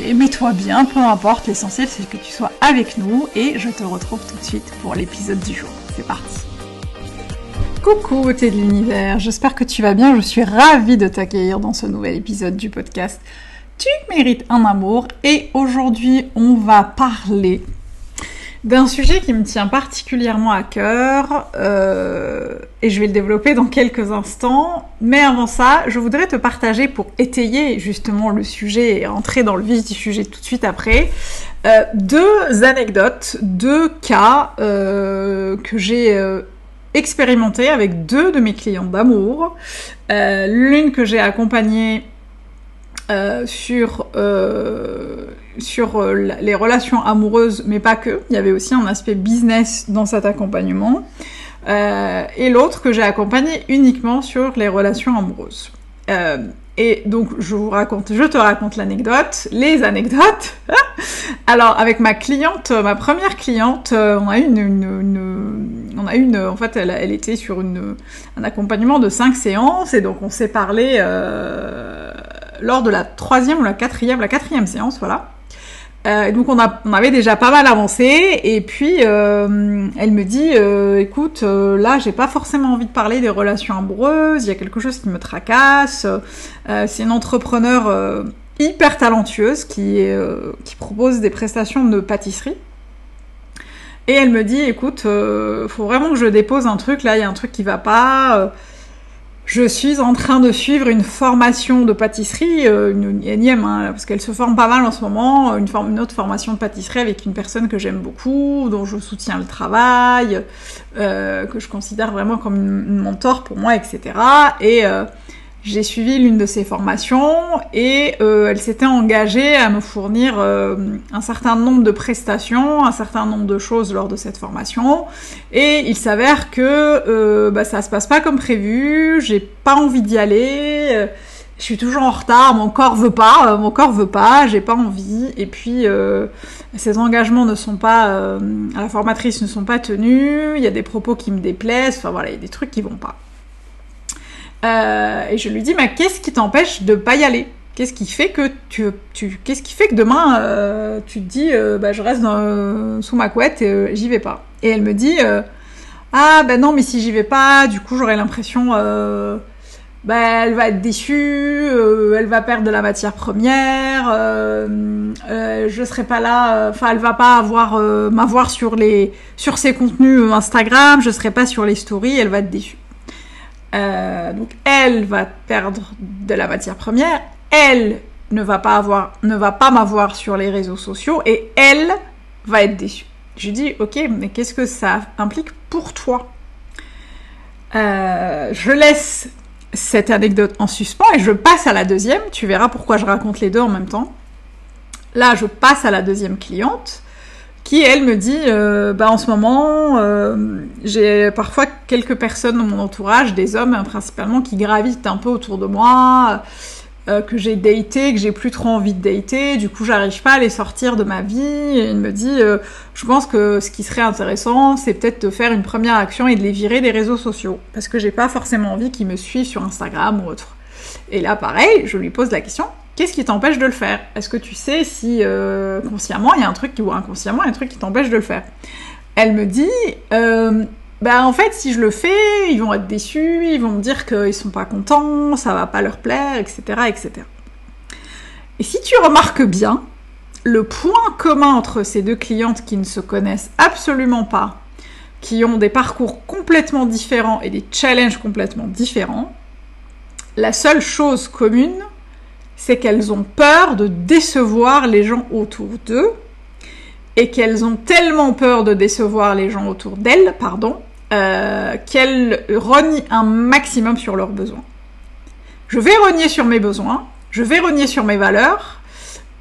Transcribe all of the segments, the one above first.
mets-toi bien, peu importe, l'essentiel c'est que tu sois avec nous et je te retrouve tout de suite pour l'épisode du jour. C'est parti. Coucou beauté de l'univers, j'espère que tu vas bien, je suis ravie de t'accueillir dans ce nouvel épisode du podcast. Tu mérites un amour et aujourd'hui on va parler d'un sujet qui me tient particulièrement à cœur euh, et je vais le développer dans quelques instants. Mais avant ça, je voudrais te partager pour étayer justement le sujet et entrer dans le vif du sujet tout de suite après, euh, deux anecdotes, deux cas euh, que j'ai expérimenté avec deux de mes clients d'amour. L'une que j'ai accompagnée sur les relations amoureuses, mais pas que. Il y avait aussi un aspect business dans cet accompagnement. Euh, et l'autre que j'ai accompagné uniquement sur les relations amoureuses. Euh, et donc je vous raconte, je te raconte l'anecdote, les anecdotes. Alors avec ma cliente, ma première cliente, on a eu une, on a en fait, elle, était sur une, un accompagnement de cinq séances et donc on s'est parlé euh, lors de la troisième ou la quatrième, la quatrième séance, voilà. Euh, donc on, a, on avait déjà pas mal avancé. Et puis euh, elle me dit euh, écoute euh, là j'ai pas forcément envie de parler des relations amoureuses. Il y a quelque chose qui me tracasse. Euh, c'est une entrepreneur hyper talentueuse qui, qui propose des prestations de pâtisserie. Et elle me dit écoute faut vraiment que je dépose un truc. Là il y a un truc qui va pas je suis en train de suivre une formation de pâtisserie, euh, une, énième, hein, parce qu'elle se forme pas mal en ce moment, une, autre formation de pâtisserie avec une personne que j'aime beaucoup, dont je soutiens le travail, euh, que je considère vraiment comme une, mentor pour moi, etc. Et j'ai suivi l'une de ses formations et euh, elle s'était engagée à me fournir euh, un certain nombre de prestations, un certain nombre de choses lors de cette formation. Et il s'avère que euh, bah, ça se passe pas comme prévu, j'ai pas envie d'y aller, je suis toujours en retard, mon corps veut pas, mon corps veut pas, j'ai pas envie. Et puis ces engagements ne sont pas, à la formatrice ne sont pas tenus, il y a des propos qui me déplaisent, enfin voilà, il y a des trucs qui vont pas. Euh, et je lui dis, mais qu'est-ce qui t'empêche de pas y aller? Qu'est-ce qui fait que tu, tu qu'est-ce qui fait que demain euh, tu te dis, euh, bah, je reste sous ma couette et j'y vais pas? Et elle me dit, ah ben non, mais si j'y vais pas, du coup j'aurai l'impression, bah, elle va être déçue, elle va perdre de la matière première, je serai pas là, enfin elle va pas avoir m'avoir sur les sur ses contenus Instagram, je serai pas sur les stories, elle va être déçue. Euh, donc elle va perdre de la matière première, elle ne va pas avoir, ne va pas m'avoir sur les réseaux sociaux et elle va être déçue. Je dis ok, mais qu'est-ce que ça implique pour toi? Euh, Je laisse cette anecdote en suspens et je passe à la deuxième. Tu verras pourquoi je raconte les deux en même temps. Là, je passe à la deuxième cliente qui elle me dit euh, bah en ce moment euh, j'ai parfois quelques personnes dans mon entourage des hommes hein, principalement qui gravitent un peu autour de moi euh, que j'ai daté que j'ai plus trop envie de dater. Du coup j'arrive pas à les sortir de ma vie. Et il me dit je pense que ce qui serait intéressant c'est peut-être de faire une première action et de les virer des réseaux sociaux. Parce que j'ai pas forcément envie qu'ils me suivent sur Instagram ou autre. Et là pareil je lui pose la question qu'est-ce qui t'empêche de le faire? Est-ce que tu sais si euh, consciemment il y a un truc ou inconsciemment il y a un truc qui t'empêche de le faire? Elle me dit, euh, bah en fait si je le fais, ils vont être déçus, ils vont me dire qu'ils sont pas contents, ça va pas leur plaire, etc., etc. Et si tu remarques bien, le point commun entre ces deux clientes qui ne se connaissent absolument pas, qui ont des parcours complètement différents et des challenges complètement différents, la seule chose commune, c'est qu'elles ont peur de décevoir les gens autour d'eux et qu'elles ont tellement peur de décevoir les gens autour d'elles, pardon, euh, qu'elles rognent un maximum sur leurs besoins. Je vais rogner sur mes besoins, je vais rogner sur mes valeurs.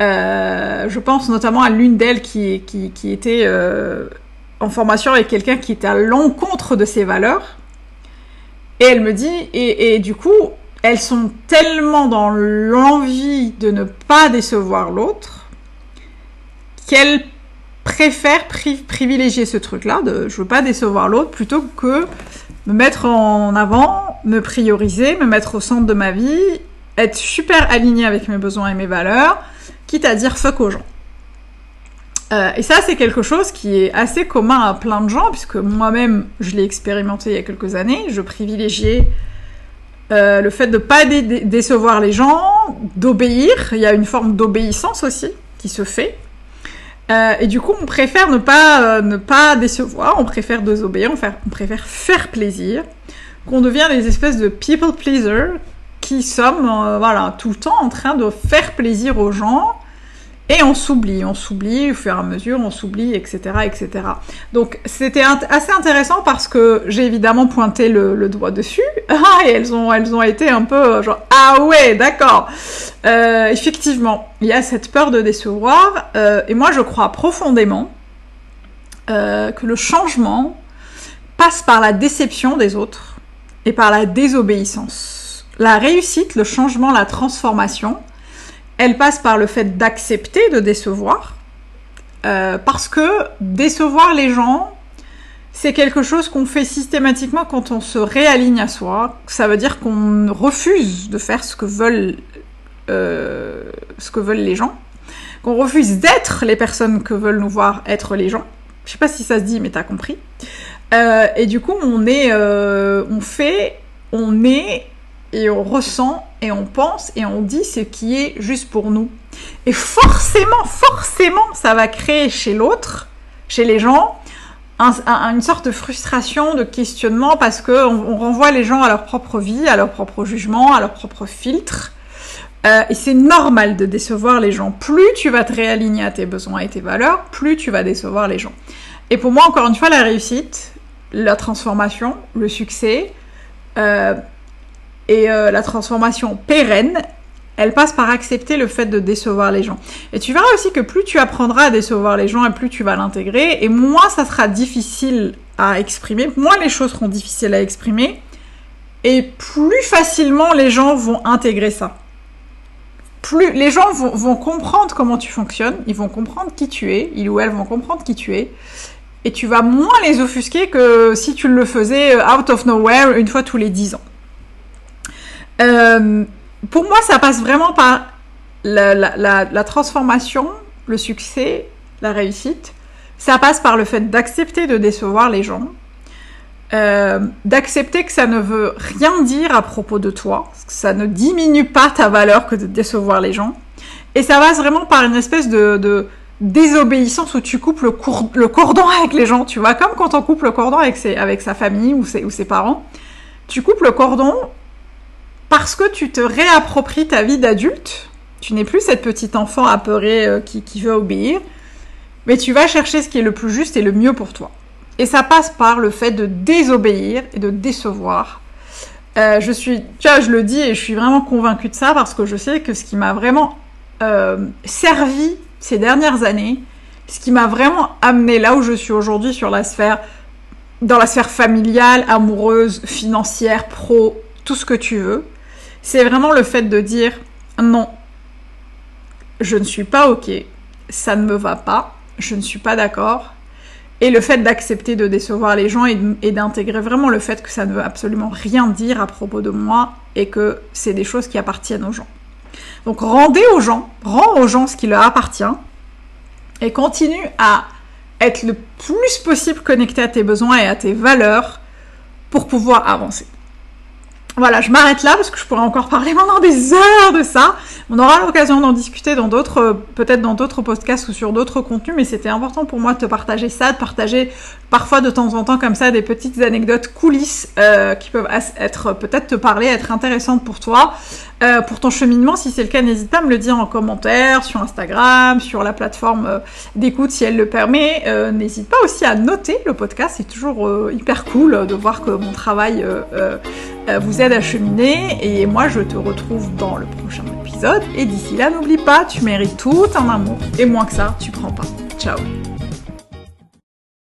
Euh, je pense notamment à l'une d'elles qui, était euh, en formation avec quelqu'un qui était à l'encontre de ses valeurs. Et elle me dit, et du coup, elles sont tellement dans l'envie de ne pas décevoir l'autre qu'elles préfèrent privilégier ce truc-là, de je veux pas décevoir l'autre, plutôt que me mettre en avant, me prioriser, me mettre au centre de ma vie, être super aligné avec mes besoins et mes valeurs, quitte à dire fuck aux gens. Euh, et ça, c'est quelque chose qui est assez commun à plein de gens, puisque moi-même, je l'ai expérimenté il y a quelques années. Je privilégiais euh, le fait de pas décevoir les gens, d'obéir. Il y a une forme d'obéissance aussi qui se fait. Euh, et du coup, on préfère ne pas, euh, ne pas décevoir, on préfère désobéir, on, on préfère faire plaisir, qu'on devient des espèces de people pleasers qui sommes voilà, tout le temps en train de faire plaisir aux gens et on s'oublie, on s'oublie au fur et à mesure, on s'oublie, etc., etc. Donc c'était assez intéressant parce que j'ai évidemment pointé le, doigt dessus ah, et elles ont, elles ont été un peu genre ah ouais, d'accord. Euh, effectivement, il y a cette peur de décevoir euh, et moi je crois profondément euh, que le changement passe par la déception des autres et par la désobéissance. La réussite, le changement, la transformation, elle passe par le fait d'accepter de décevoir, euh, parce que décevoir les gens, c'est quelque chose qu'on fait systématiquement quand on se réaligne à soi. Ça veut dire qu'on refuse de faire ce que veulent, euh, ce que veulent les gens, qu'on refuse d'être les personnes que veulent nous voir être les gens. Je sais pas si ça se dit, mais t'as compris. Euh, et du coup, on est, on fait, on est et on ressent et on pense et on dit ce qui est juste pour nous. Et forcément, forcément, ça va créer chez l'autre, chez les gens, une sorte de frustration, de questionnement, parce que on, renvoie les gens à leur propre vie, à leur propre jugement, à leur propre filtre. Euh, et c'est normal de décevoir les gens. Plus tu vas te réaligner à tes besoins et tes valeurs, plus tu vas décevoir les gens. Et pour moi, encore une fois, la réussite, la transformation, le succès, euh, et euh, la transformation pérenne, elle passe par accepter le fait de décevoir les gens. Et tu verras aussi que plus tu apprendras à décevoir les gens et plus tu vas l'intégrer, et moins ça sera difficile à exprimer, moins les choses seront difficiles à exprimer, et plus facilement les gens vont intégrer ça. Plus les gens vont, vont comprendre comment tu fonctionnes, ils vont comprendre qui tu es, ils ou elles vont comprendre qui tu es, et tu vas moins les offusquer que si tu le faisais out of nowhere une fois tous les dix ans. Euh, pour moi, ça passe vraiment par la, transformation, le succès, la réussite. Ça passe par le fait d'accepter de décevoir les gens, euh, d'accepter que ça ne veut rien dire à propos de toi, que ça ne diminue pas ta valeur que de décevoir les gens. Et ça passe vraiment par une espèce de, désobéissance où tu coupes le, cordon avec les gens, tu vois, comme quand on coupe le cordon avec, sa famille ou ses parents. Tu coupes le cordon parce que tu te réappropries ta vie d'adulte. Tu n'es plus cette petite enfant apeurée euh, qui, veut obéir, mais tu vas chercher ce qui est le plus juste et le mieux pour toi. Et ça passe par le fait de désobéir et de décevoir. Euh, je suis, tu je le dis et je suis vraiment convaincue de ça parce que je sais que ce qui m'a vraiment euh, servi ces dernières années, ce qui m'a vraiment amené là où je suis aujourd'hui sur la sphère, dans la sphère familiale, amoureuse, financière, pro, tout ce que tu veux, c'est vraiment le fait de dire non, je ne suis pas ok, ça ne me va pas, je ne suis pas d'accord. Et le fait d'accepter de décevoir les gens et d'intégrer vraiment le fait que ça ne veut absolument rien dire à propos de moi et que c'est des choses qui appartiennent aux gens. Donc rendez aux gens, rends aux gens ce qui leur appartient et continue à être le plus possible connecté à tes besoins et à tes valeurs pour pouvoir avancer. Voilà, je m'arrête là parce que je pourrais encore parler pendant des heures de ça. On aura l'occasion d'en discuter dans d'autres, peut-être dans d'autres podcasts ou sur d'autres contenus, mais c'était important pour moi de te partager ça, de partager parfois de temps en temps comme ça des petites anecdotes coulisses euh, qui peuvent être peut-être te parler, être intéressantes pour toi, euh, pour ton cheminement. Si c'est le cas, n'hésite pas à me le dire en commentaire, sur Instagram, sur la plateforme euh, d'écoute si elle le permet. n'hésite pas aussi à noter le podcast, c'est toujours hyper cool de voir que mon travail vous aide à cheminer. Et moi, je te retrouve dans le prochain épisode. Et d'ici là, n'oublie pas, tu mérites tout un amour. Et moins que ça, tu prends pas. Ciao